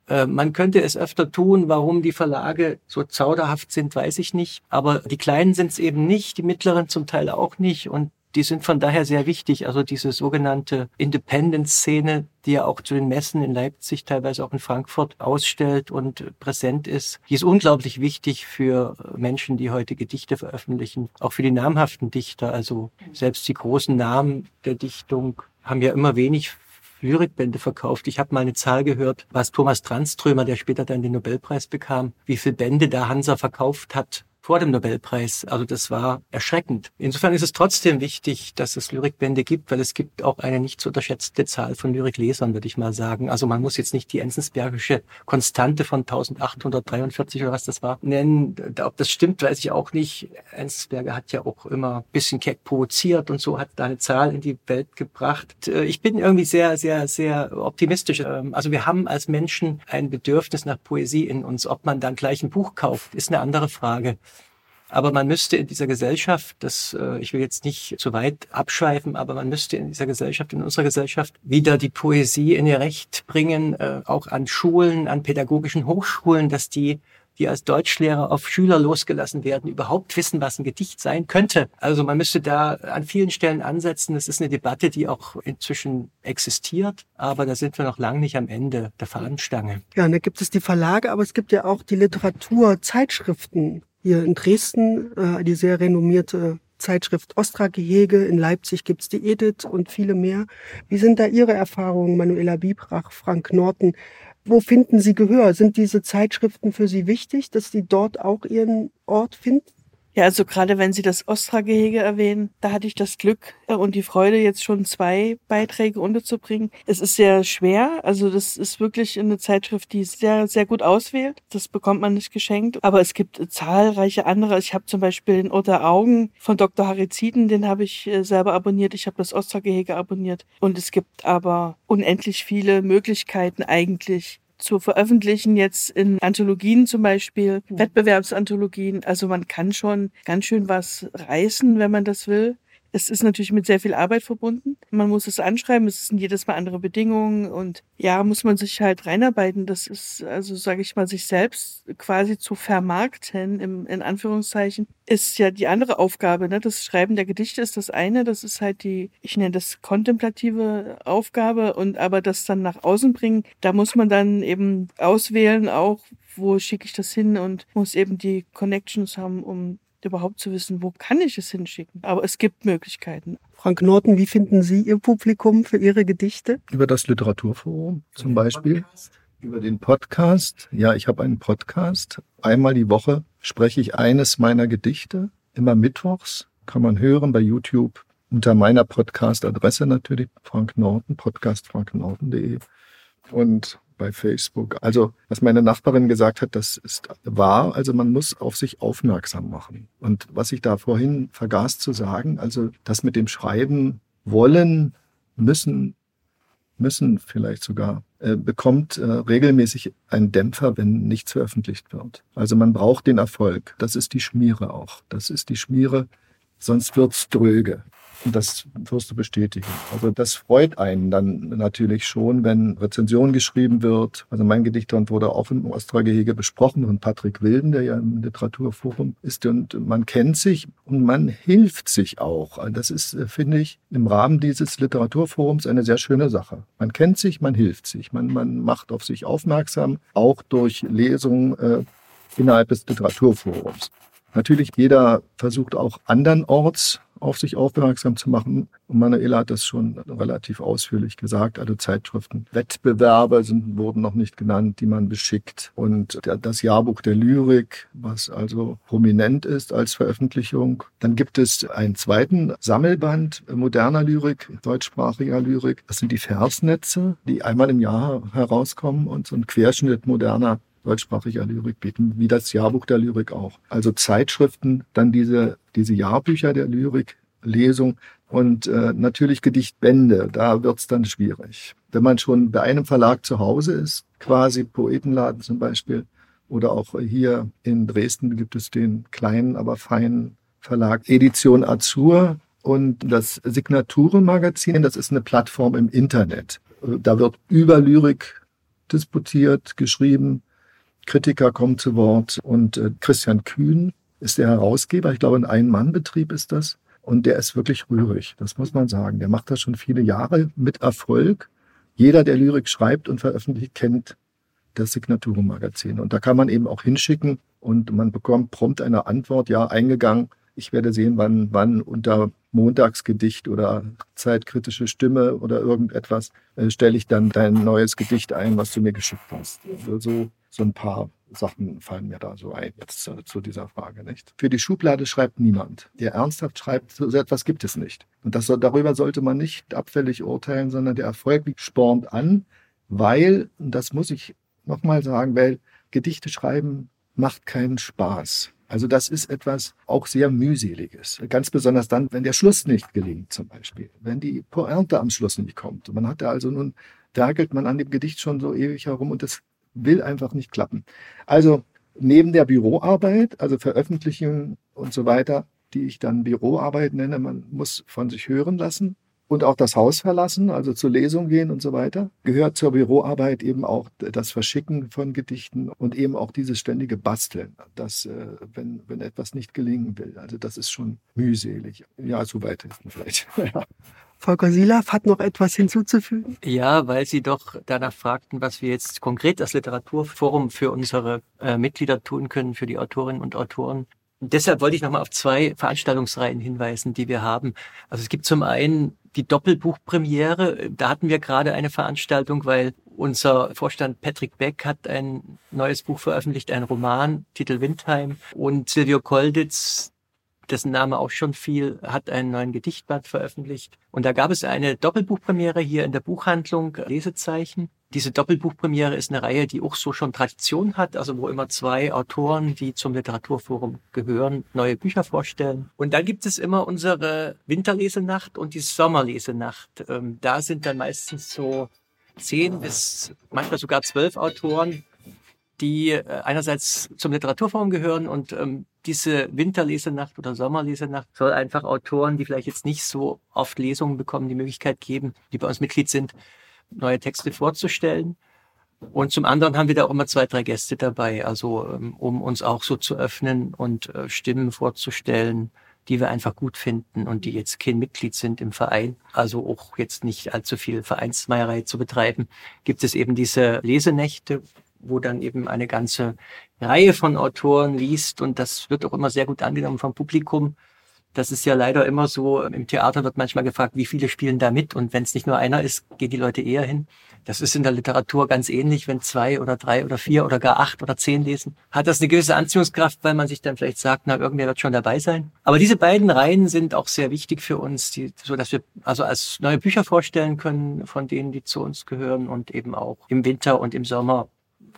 äh, man könnte es öfter tun. Warum die Verlage so zauderhaft sind, weiß ich nicht. Aber die Kleinen sind es eben nicht, die Mittleren zum Teil auch nicht. Und die sind von daher sehr wichtig. Also diese sogenannte Independent-Szene, die ja auch zu den Messen in Leipzig, teilweise auch in Frankfurt ausstellt und präsent ist, die ist unglaublich wichtig für Menschen, die heute Gedichte veröffentlichen, auch für die namhaften Dichter. Also selbst die großen Namen der Dichtung haben ja immer wenig Lyrikbände verkauft. Ich habe mal eine Zahl gehört, was Thomas Tranströmer, der später dann den Nobelpreis bekam, wie viele Bände da Hansa verkauft hat vor dem Nobelpreis. Also das war erschreckend. Insofern ist es trotzdem wichtig, dass es Lyrikbände gibt, weil es gibt auch eine nicht zu unterschätzte Zahl von Lyriklesern, würde ich mal sagen. Also man muss jetzt nicht die Enzensbergische Konstante von 1843 oder was das war nennen. Ob das stimmt, weiß ich auch nicht. Enzensberger hat ja auch immer ein bisschen keck provoziert und so hat da eine Zahl in die Welt gebracht. Äh, ich bin irgendwie sehr, sehr, sehr optimistisch. Ähm, also wir haben als Menschen ein Bedürfnis nach Poesie in uns. Ob man dann gleich ein Buch kauft, ist eine andere Frage. Aber man müsste in dieser Gesellschaft, das, äh, ich will jetzt nicht zu weit abschweifen, aber man müsste in dieser Gesellschaft, in unserer Gesellschaft wieder die Poesie in ihr Recht bringen, äh, auch an Schulen, an pädagogischen Hochschulen, dass die die als Deutschlehrer auf Schüler losgelassen werden, überhaupt wissen, was ein Gedicht sein könnte. Also man müsste da an vielen Stellen ansetzen. Das ist eine Debatte, die auch inzwischen existiert, aber da sind wir noch lange nicht am Ende der Fahnenstange. Ja, und da gibt es die Verlage, aber es gibt ja auch die Literaturzeitschriften hier in Dresden äh, die sehr renommierte Zeitschrift Ostra-Gehege. In Leipzig gibt's die Edith und viele mehr. Wie sind da Ihre Erfahrungen, Manuela Biebrach, Frank Norton? Wo finden Sie Gehör? Sind diese Zeitschriften für Sie wichtig, dass Sie dort auch Ihren Ort finden? Ja, also gerade wenn Sie das Ostra-Gehege erwähnen, da hatte ich das Glück äh, und die Freude, jetzt schon zwei Beiträge unterzubringen. Es ist sehr schwer, also das ist wirklich eine Zeitschrift, die sehr, sehr gut auswählt. Das bekommt man nicht geschenkt. Aber es gibt zahlreiche andere. Ich habe zum Beispiel den Oder Augen von Dr. Hariziden, den habe ich äh, selber abonniert. Ich habe das Ostra-Gehege abonniert. Und es gibt aber unendlich viele Möglichkeiten eigentlich, zu veröffentlichen, jetzt in Anthologien zum Beispiel, mhm. Wettbewerbsanthologien. Also man kann schon ganz schön was reißen, wenn man das will. Es ist natürlich mit sehr viel Arbeit verbunden. Man muss es anschreiben, es sind jedes Mal andere Bedingungen und ja, muss man sich halt reinarbeiten. Das ist, also sage ich mal, sich selbst quasi zu vermarkten, im, in Anführungszeichen, ist ja die andere Aufgabe. Ne? Das Schreiben der Gedichte ist das eine, das ist halt die, ich nenne das kontemplative Aufgabe und aber das dann nach außen bringen, da muss man dann eben auswählen, auch wo schicke ich das hin und muss eben die Connections haben, um überhaupt zu wissen, wo kann ich es hinschicken. Aber es gibt Möglichkeiten. Frank Norton, wie finden Sie Ihr Publikum für Ihre Gedichte? Über das Literaturforum zum Beispiel. Podcast. Über den Podcast. Ja, ich habe einen Podcast. Einmal die Woche spreche ich eines meiner Gedichte. Immer mittwochs. Kann man hören bei YouTube. Unter meiner Podcast-Adresse natürlich, Frank Norton, podcastfranknorton.de. Und bei Facebook. Also, was meine Nachbarin gesagt hat, das ist wahr. Also, man muss auf sich aufmerksam machen. Und was ich da vorhin vergaß zu sagen, also, das mit dem Schreiben wollen, müssen, müssen vielleicht sogar, äh, bekommt äh, regelmäßig einen Dämpfer, wenn nichts veröffentlicht wird. Also, man braucht den Erfolg. Das ist die Schmiere auch. Das ist die Schmiere. Sonst wird's dröge. Das wirst du bestätigen. Also das freut einen dann natürlich schon, wenn Rezension geschrieben wird. Also mein Gedichtband wurde auch im Ostra-Gehege besprochen von Patrick Wilden, der ja im Literaturforum ist. Und man kennt sich und man hilft sich auch. Das ist, äh, finde ich, im Rahmen dieses Literaturforums eine sehr schöne Sache. Man kennt sich, man hilft sich. Man, man macht auf sich aufmerksam, auch durch Lesungen äh, innerhalb des Literaturforums. Natürlich, jeder versucht auch andernorts auf sich aufmerksam zu machen. Und Manuela hat das schon relativ ausführlich gesagt. Also Zeitschriften, Wettbewerbe sind, wurden noch nicht genannt, die man beschickt. Und das Jahrbuch der Lyrik, was also prominent ist als Veröffentlichung. Dann gibt es einen zweiten Sammelband moderner Lyrik, deutschsprachiger Lyrik. Das sind die Versnetze, die einmal im Jahr herauskommen und so ein Querschnitt moderner deutschsprachiger Lyrik bieten, wie das Jahrbuch der Lyrik auch. Also Zeitschriften, dann diese, diese Jahrbücher der Lyrik, Lesung und äh, natürlich Gedichtbände. Da wird's dann schwierig. Wenn man schon bei einem Verlag zu Hause ist, quasi Poetenladen zum Beispiel, oder auch hier in Dresden gibt es den kleinen, aber feinen Verlag Edition Azur und das Signaturenmagazin, das ist eine Plattform im Internet. Da wird über Lyrik disputiert, geschrieben, Kritiker kommen zu Wort und äh, Christian Kühn ist der Herausgeber. Ich glaube, ein Ein-Mann-Betrieb ist das. Und der ist wirklich rührig, das muss man sagen. Der macht das schon viele Jahre mit Erfolg. Jeder, der Lyrik schreibt und veröffentlicht, kennt das Signaturenmagazin. Und da kann man eben auch hinschicken und man bekommt prompt eine Antwort, ja, eingegangen. Ich werde sehen, wann, wann unter Montagsgedicht oder zeitkritische Stimme oder irgendetwas äh, stelle ich dann dein neues Gedicht ein, was du mir geschickt hast. Also so ein paar Sachen fallen mir da so ein jetzt zu, zu, dieser Frage, nicht? Für die Schublade schreibt niemand. Der ernsthaft schreibt, so etwas gibt es nicht. Und das, darüber sollte man nicht abfällig urteilen, sondern der Erfolg spornt an, weil, und das muss ich nochmal sagen, weil Gedichte schreiben macht keinen Spaß. Also das ist etwas auch sehr mühseliges. Ganz besonders dann, wenn der Schluss nicht gelingt zum Beispiel. Wenn die Pointe am Schluss nicht kommt. Man hat da also nun, werkelt man an dem Gedicht schon so ewig herum und das will einfach nicht klappen. Also neben der Büroarbeit, also Veröffentlichungen und so weiter, die ich dann Büroarbeit nenne, man muss von sich hören lassen und auch das Haus verlassen, also zur Lesung gehen und so weiter, gehört zur Büroarbeit eben auch das Verschicken von Gedichten und eben auch dieses ständige Basteln, dass, äh, wenn, wenn etwas nicht gelingen will. Also das ist schon mühselig. Ja, soweit ist vielleicht. Volker Silaf hat noch etwas hinzuzufügen? Ja, weil Sie doch danach fragten, was wir jetzt konkret als Literaturforum für unsere äh, Mitglieder tun können, für die Autorinnen und Autoren. Und deshalb wollte ich nochmal auf zwei Veranstaltungsreihen hinweisen, die wir haben. Also es gibt zum einen die Doppelbuchpremiere. Da hatten wir gerade eine Veranstaltung, weil unser Vorstand Patrick Beck hat ein neues Buch veröffentlicht, ein Roman, Titel Windheim. Und Silvio Kolditz, dessen Name auch schon viel, hat einen neuen Gedichtband veröffentlicht. Und da gab es eine Doppelbuchpremiere hier in der Buchhandlung Lesezeichen. Diese Doppelbuchpremiere ist eine Reihe, die auch so schon Tradition hat, also wo immer zwei Autoren, die zum Literaturforum gehören, neue Bücher vorstellen. Und dann gibt es immer unsere Winterlesenacht und die Sommerlesenacht. Ähm, da sind dann meistens so zehn bis manchmal sogar zwölf Autoren, die äh, einerseits zum Literaturforum gehören und ähm, diese Winterlesenacht oder Sommerlesenacht soll einfach Autoren, die vielleicht jetzt nicht so oft Lesungen bekommen, die Möglichkeit geben, die bei uns Mitglied sind, neue Texte vorzustellen. Und zum anderen haben wir da auch immer zwei, drei Gäste dabei, also ähm, um uns auch so zu öffnen und äh, Stimmen vorzustellen, die wir einfach gut finden und die jetzt kein Mitglied sind im Verein, also auch jetzt nicht allzu viel Vereinsmeierei zu betreiben, gibt es eben diese Lesenächte, wo dann eben eine ganze Reihe von Autoren liest und das wird auch immer sehr gut angenommen vom Publikum. Das ist ja leider immer so, im Theater wird manchmal gefragt, wie viele spielen da mit und wenn es nicht nur einer ist, gehen die Leute eher hin. Das ist in der Literatur ganz ähnlich, wenn zwei oder drei oder vier oder gar acht oder zehn lesen. Hat das eine gewisse Anziehungskraft, weil man sich dann vielleicht sagt, na, irgendwer wird schon dabei sein. Aber diese beiden Reihen sind auch sehr wichtig für uns, die, so dass wir also als neue Bücher vorstellen können von denen, die zu uns gehören und eben auch im Winter und im Sommer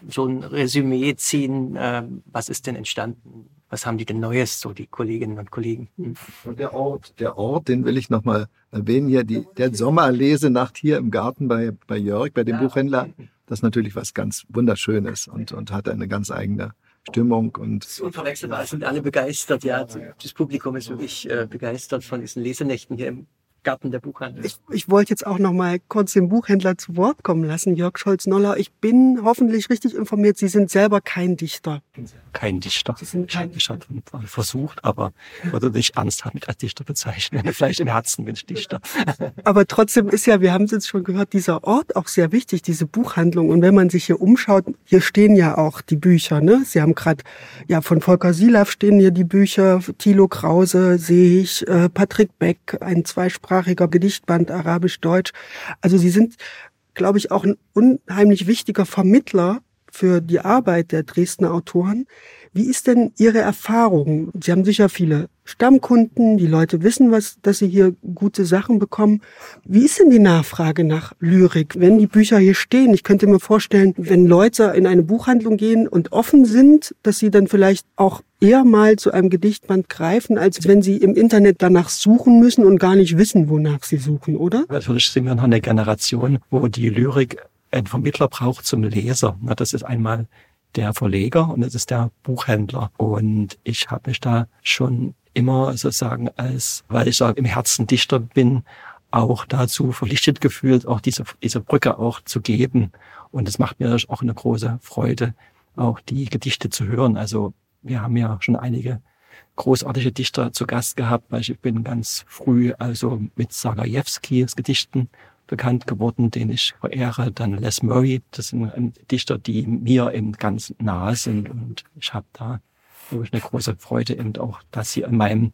so ein Resümee ziehen, äh, was ist denn entstanden? Was haben die denn Neues, so die Kolleginnen und Kollegen? Hm. Und der Ort, der Ort, den will ich nochmal erwähnen hier, die, der Sommerlesenacht hier im Garten bei, bei Jörg, bei dem ja. Buchhändler, das ist natürlich was ganz Wunderschönes und, und hat eine ganz eigene Stimmung und. Das ist unverwechselbar, es sind alle begeistert, ja. Das Publikum ist wirklich äh, begeistert von diesen Lesenächten hier im Garten der Buchhandel. Ich, ich wollte jetzt auch noch mal kurz den Buchhändler zu Wort kommen lassen, Jörg Scholz-Noller. Ich bin hoffentlich richtig informiert. Sie sind selber kein Dichter. Kein Dichter. Sie sind kein ich habe versucht, aber würde nicht ernsthaft mit als Dichter bezeichnen. Vielleicht im Herzen bin ich Dichter. aber trotzdem ist ja, wir haben es jetzt schon gehört, dieser Ort auch sehr wichtig, diese Buchhandlung. Und wenn man sich hier umschaut, hier stehen ja auch die Bücher. Ne? Sie haben gerade, ja, von Volker Silaf stehen hier die Bücher, Thilo Krause sehe ich, äh, Patrick Beck, ein zweisprachiger deutschsprachiger Gedichtband, arabisch-deutsch. Also sie sind, glaube ich, auch ein unheimlich wichtiger Vermittler für die Arbeit der Dresdner Autoren. Wie ist denn Ihre Erfahrung? Sie haben sicher viele Stammkunden, die Leute wissen, was, dass sie hier gute Sachen bekommen. Wie ist denn die Nachfrage nach Lyrik, wenn die Bücher hier stehen? Ich könnte mir vorstellen, wenn Leute in eine Buchhandlung gehen und offen sind, dass sie dann vielleicht auch eher mal zu einem Gedichtband greifen, als wenn sie im Internet danach suchen müssen und gar nicht wissen, wonach sie suchen, oder? Natürlich sind wir noch eine Generation, wo die Lyrik einen Vermittler braucht zum Leser. Das ist einmal der Verleger und das ist der Buchhändler. Und ich habe mich da schon immer sozusagen als, weil ich sage, im Herzen Dichter bin, auch dazu verpflichtet gefühlt, auch diese, diese Brücke auch zu geben. Und es macht mir auch eine große Freude, auch die Gedichte zu hören. Also wir haben ja schon einige großartige Dichter zu Gast gehabt, weil ich bin ganz früh also mit Sagajewskis Gedichten bekannt geworden, den ich verehre. Dann Les Murray, das sind Dichter, die mir eben ganz nahe sind. Und ich habe da wirklich eine große Freude, eben auch, dass sie in, meinem,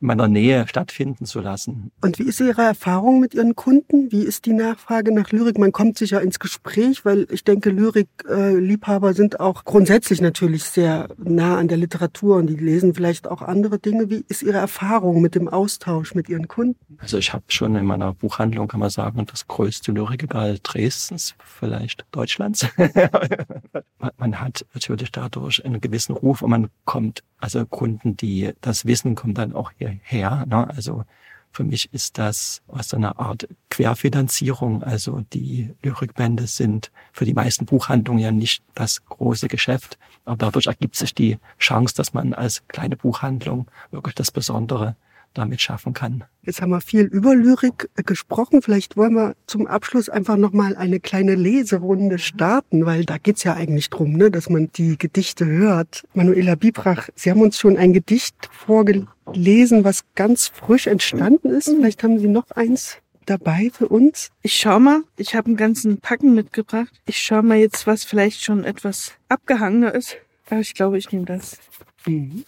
in meiner Nähe stattfinden zu lassen. Und wie ist Ihre Erfahrung mit Ihren Kunden? Wie ist die Nachfrage nach Lyrik? Man kommt sicher ins Gespräch, weil ich denke, Lyrik-Liebhaber sind auch grundsätzlich natürlich sehr nah an der Literatur und die lesen vielleicht auch andere Dinge. Wie ist Ihre Erfahrung mit dem Austausch mit Ihren Kunden? Also ich habe schon in meiner Buchhandlung, kann man sagen, das größte Lyrikregal Dresdens, vielleicht Deutschlands. man hat natürlich dadurch einen gewissen Ruf und man kommt, also Kunden, die das wissen, kommen dann auch hierher. Ne? Also für mich ist das aus einer Art Querfinanzierung. Also die Lyrikbände sind für die meisten Buchhandlungen ja nicht das große Geschäft. Aber dadurch ergibt sich die Chance, dass man als kleine Buchhandlung wirklich das Besondere damit schaffen kann. Jetzt haben wir viel über Lyrik äh, gesprochen. Vielleicht wollen wir zum Abschluss einfach nochmal eine kleine Leserunde starten, weil da geht's ja eigentlich drum, ne, dass man die Gedichte hört. Manuela Bibrach, Sie haben uns schon ein Gedicht vorgelesen, was ganz frisch entstanden ist. Vielleicht haben Sie noch eins dabei für uns? Ich schau mal, ich habe einen ganzen Packen mitgebracht. Ich schau mal jetzt, was vielleicht schon etwas abgehangener ist. Aber ich glaube, ich nehme das. Mhm.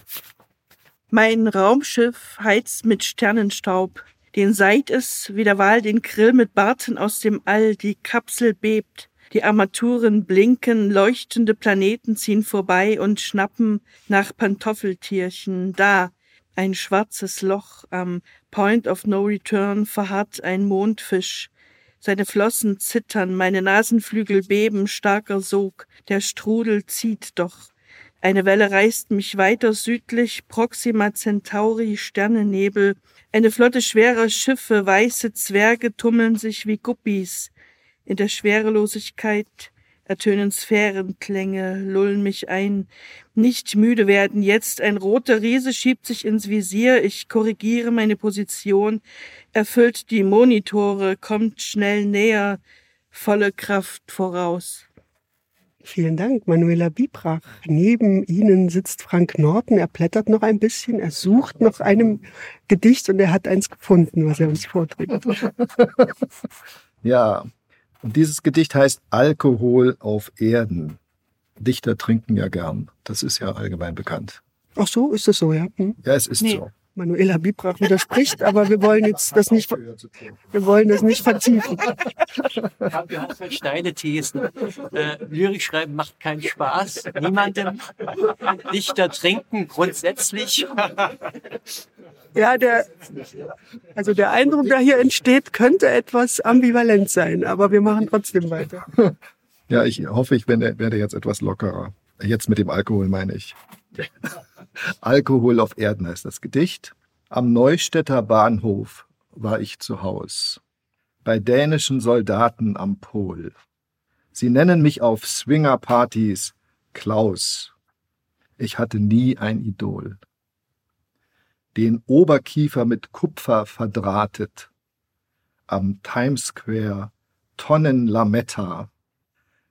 Mein Raumschiff heizt mit Sternenstaub. Den seit es wie der Wal den Grill mit Barten aus dem All, die Kapsel bebt. Die Armaturen blinken, leuchtende Planeten ziehen vorbei und schnappen nach Pantoffeltierchen. Da, ein schwarzes Loch am Point of No Return verharrt ein Mondfisch. Seine Flossen zittern, meine Nasenflügel beben, starker Sog, der Strudel zieht doch. Eine Welle reißt mich weiter südlich, Proxima Centauri, Sternennebel. Eine Flotte schwerer Schiffe, weiße Zwerge tummeln sich wie Guppies. In der Schwerelosigkeit ertönen Sphärenklänge, lullen mich ein. Nicht müde werden jetzt. Ein roter Riese schiebt sich ins Visier. Ich korrigiere meine Position, erfüllt die Monitore, kommt schnell näher, volle Kraft voraus. Vielen Dank, Manuela Bibrach. Neben Ihnen sitzt Frank Norton. Er blättert noch ein bisschen, er sucht nach einem Gedicht und er hat eins gefunden, was er uns vorträgt. Ja, und dieses Gedicht heißt Alkohol auf Erden. Dichter trinken ja gern. Das ist ja allgemein bekannt. Ach so, ist es so, ja? Hm? Ja, es ist nee. so. Manuela Bibrach widerspricht, aber wir wollen jetzt das nicht, wir wollen das nicht vertiefen. Wir haben halt steile Thesen. Äh, Lyrik schreiben macht keinen Spaß. Niemandem. Dichter trinken grundsätzlich. Ja, der, also der Eindruck, der hier entsteht, könnte etwas ambivalent sein, aber wir machen trotzdem weiter. Ja, ich hoffe, ich werde, werde jetzt etwas lockerer. Jetzt mit dem Alkohol meine ich. Alkohol auf Erden heißt das Gedicht. Am Neustädter Bahnhof war ich zu Haus. Bei dänischen Soldaten am Pol. Sie nennen mich auf Swingerpartys Klaus. Ich hatte nie ein Idol. Den Oberkiefer mit Kupfer verdrahtet. Am Times Square Tonnen Lametta.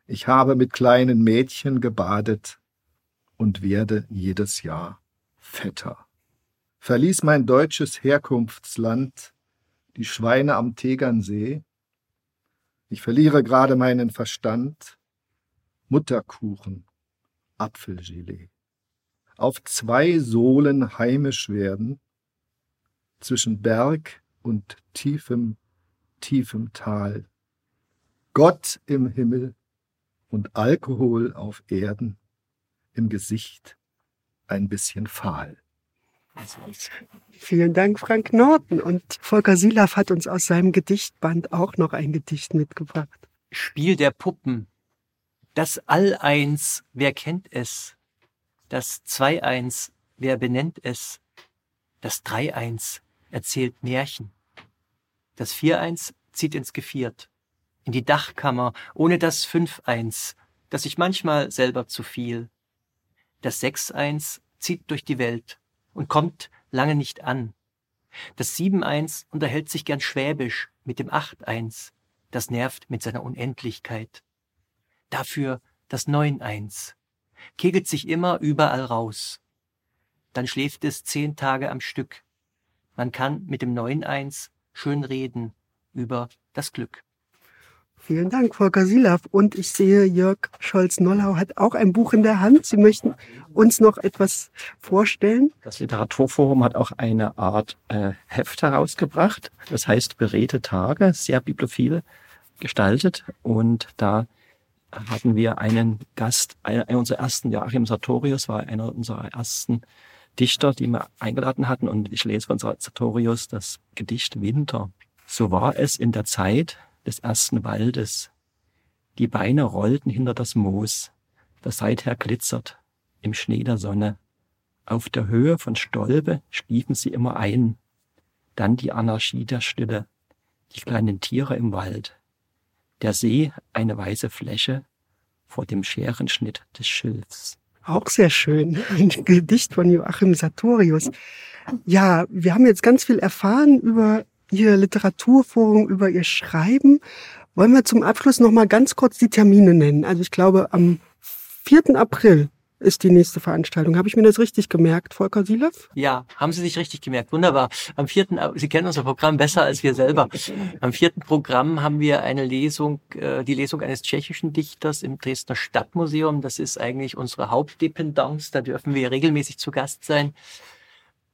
Ich habe mit kleinen Mädchen gebadet und werde jedes Jahr fetter. Verließ mein deutsches Herkunftsland die Schweine am Tegernsee. Ich verliere gerade meinen Verstand. Mutterkuchen, Apfelgelee. Auf zwei Sohlen heimisch werden, zwischen Berg und tiefem, tiefem Tal. Gott im Himmel und Alkohol auf Erden im Gesicht ein bisschen fahl. Vielen Dank, Frank Norton. Und Volker Silaf hat uns aus seinem Gedichtband auch noch ein Gedicht mitgebracht. Spiel der Puppen. Das All-Eins, wer kennt es? Das Zwei-Eins, wer benennt es? Das Drei-Eins erzählt Märchen. Das Vier-Eins zieht ins Geviert, in die Dachkammer, ohne das Fünf-Eins, das sich manchmal selber zu viel das 6-1 zieht durch die Welt und kommt lange nicht an. Das 7-1 unterhält sich gern schwäbisch mit dem 8-1. Das nervt mit seiner Unendlichkeit. Dafür das 9-1. Kegelt sich immer überall raus. Dann schläft es zehn Tage am Stück. Man kann mit dem 9-1 schön reden über das Glück. Vielen Dank, Volker Silav. Und ich sehe, Jörg Scholz-Nollau hat auch ein Buch in der Hand. Sie möchten uns noch etwas vorstellen? Das Literaturforum hat auch eine Art äh, Heft herausgebracht. Das heißt Beredte Tage, sehr bibliophil gestaltet. Und da hatten wir einen Gast, einer unserer ersten, Joachim Sartorius war einer unserer ersten Dichter, die wir eingeladen hatten. Und ich lese von Sartorius das Gedicht Winter. So war es in der Zeit des ersten Waldes. Die Beine rollten hinter das Moos, das seither glitzert im Schnee der Sonne. Auf der Höhe von Stolpe schliefen sie immer ein. Dann die Anarchie der Stille, die kleinen Tiere im Wald. Der See eine weiße Fläche vor dem Scherenschnitt des Schilfs. Auch sehr schön. Ein Gedicht von Joachim Sartorius. Ja, wir haben jetzt ganz viel erfahren über Ihr Literaturforum, über Ihr Schreiben. Wollen wir zum Abschluss noch mal ganz kurz die Termine nennen? Also ich glaube, am 4. April ist die nächste Veranstaltung. Habe ich mir das richtig gemerkt, Volker Silav? Ja, haben Sie sich richtig gemerkt. Wunderbar. Am vierten, Sie kennen unser Programm besser als wir selber. Am vierten Programm haben wir eine Lesung, äh, die Lesung eines tschechischen Dichters im Dresdner Stadtmuseum. Das ist eigentlich unsere Hauptdependance. Da dürfen wir regelmäßig zu Gast sein.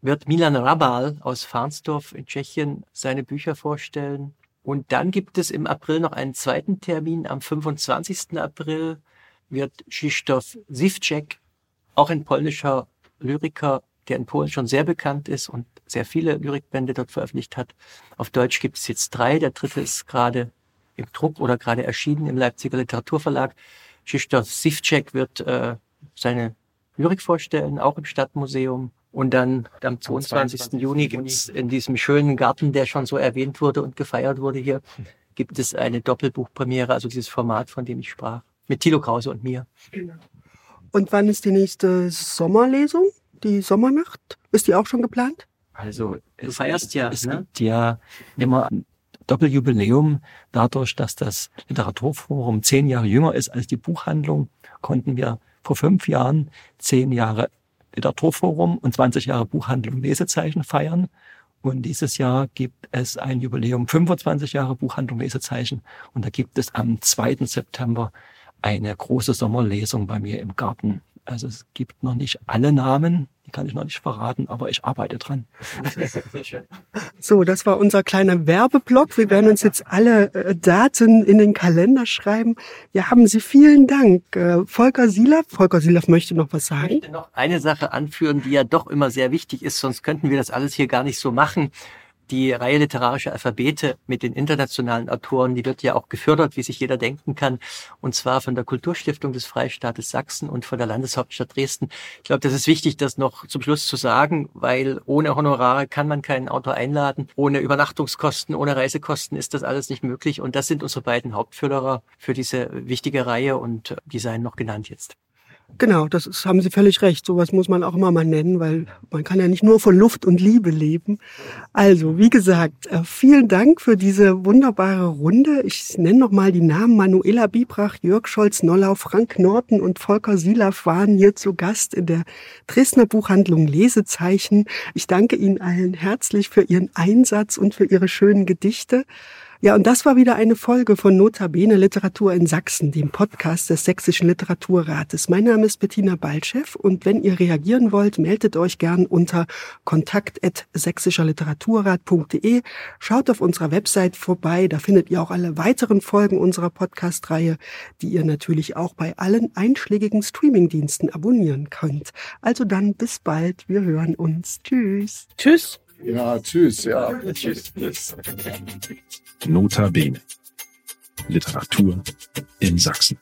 Wird Milan Rabal aus Farnsdorf in Tschechien seine Bücher vorstellen. Und dann gibt es im April noch einen zweiten Termin. Am 25. April wird Krzysztof Sivcek, auch ein polnischer Lyriker, der in Polen schon sehr bekannt ist und sehr viele Lyrikbände dort veröffentlicht hat. Auf Deutsch gibt es jetzt drei. Der dritte ist gerade im Druck oder gerade erschienen im Leipziger Literaturverlag. Krzysztof Sivcek wird äh, seine Lyrik vorstellen, auch im Stadtmuseum. Und dann am 22. 22. Juni gibt's in diesem schönen Garten, der schon so erwähnt wurde und gefeiert wurde hier, gibt es eine Doppelbuchpremiere, also dieses Format, von dem ich sprach mit Thilo Krause und mir. Genau. Und wann ist die nächste Sommerlesung? Die Sommernacht? Ist die auch schon geplant? Also du feierst ja, es ne? gibt ja immer ein Doppeljubiläum. Dadurch, dass das Literaturforum zehn Jahre jünger ist als die Buchhandlung, konnten wir vor fünf Jahren zehn Jahre Literaturforum und 20 Jahre Buchhandlung Lesezeichen feiern. Und dieses Jahr gibt es ein Jubiläum 25 Jahre Buchhandlung Lesezeichen. Und da gibt es am 2. September eine große Sommerlesung bei mir im Garten. Also es gibt noch nicht alle Namen, die kann ich noch nicht verraten, aber ich arbeite dran. So, das war unser kleiner Werbeblock. Wir werden uns jetzt alle äh, Daten in den Kalender schreiben. Ja, haben Sie vielen Dank. Äh, Volker Silav. Volker Silav möchte noch was sagen. Ich möchte noch eine Sache anführen, die ja doch immer sehr wichtig ist, sonst könnten wir das alles hier gar nicht so machen die Reihe literarische Alphabete mit den internationalen Autoren, die wird ja auch gefördert, wie sich jeder denken kann, und zwar von der Kulturstiftung des Freistaates Sachsen und von der Landeshauptstadt Dresden. Ich glaube, das ist wichtig, das noch zum Schluss zu sagen, weil ohne Honorare kann man keinen Autor einladen, ohne Übernachtungskosten, ohne Reisekosten ist das alles nicht möglich. Und das sind unsere beiden Hauptförderer für diese wichtige Reihe und die seien noch genannt jetzt. Genau, das ist, haben Sie völlig recht. Sowas muss man auch immer mal nennen, weil man kann ja nicht nur von Luft und Liebe leben. Also, wie gesagt, äh, vielen Dank für diese wunderbare Runde. Ich nenne noch mal die Namen. Manuela Biebrach, Jörg Scholz-Nollau, Frank Norton und Volker Silav waren hier zu Gast in der Dresdner Buchhandlung Lesezeichen. Ich danke Ihnen allen herzlich für Ihren Einsatz und für Ihre schönen Gedichte. Ja, und das war wieder eine Folge von Notabene Literatur in Sachsen, dem Podcast des Sächsischen Literaturrates. Mein Name ist Bettina Balchev und wenn ihr reagieren wollt, meldet euch gern unter kontakt.sächsischerliteraturrat.de. Schaut auf unserer Website vorbei, da findet ihr auch alle weiteren Folgen unserer Podcast-Reihe, die ihr natürlich auch bei allen einschlägigen Streamingdiensten abonnieren könnt. Also dann bis bald, wir hören uns. Tschüss. Tschüss. Ja, tschüss. Ja, tschüss. Nota Bene. Literatur in Sachsen.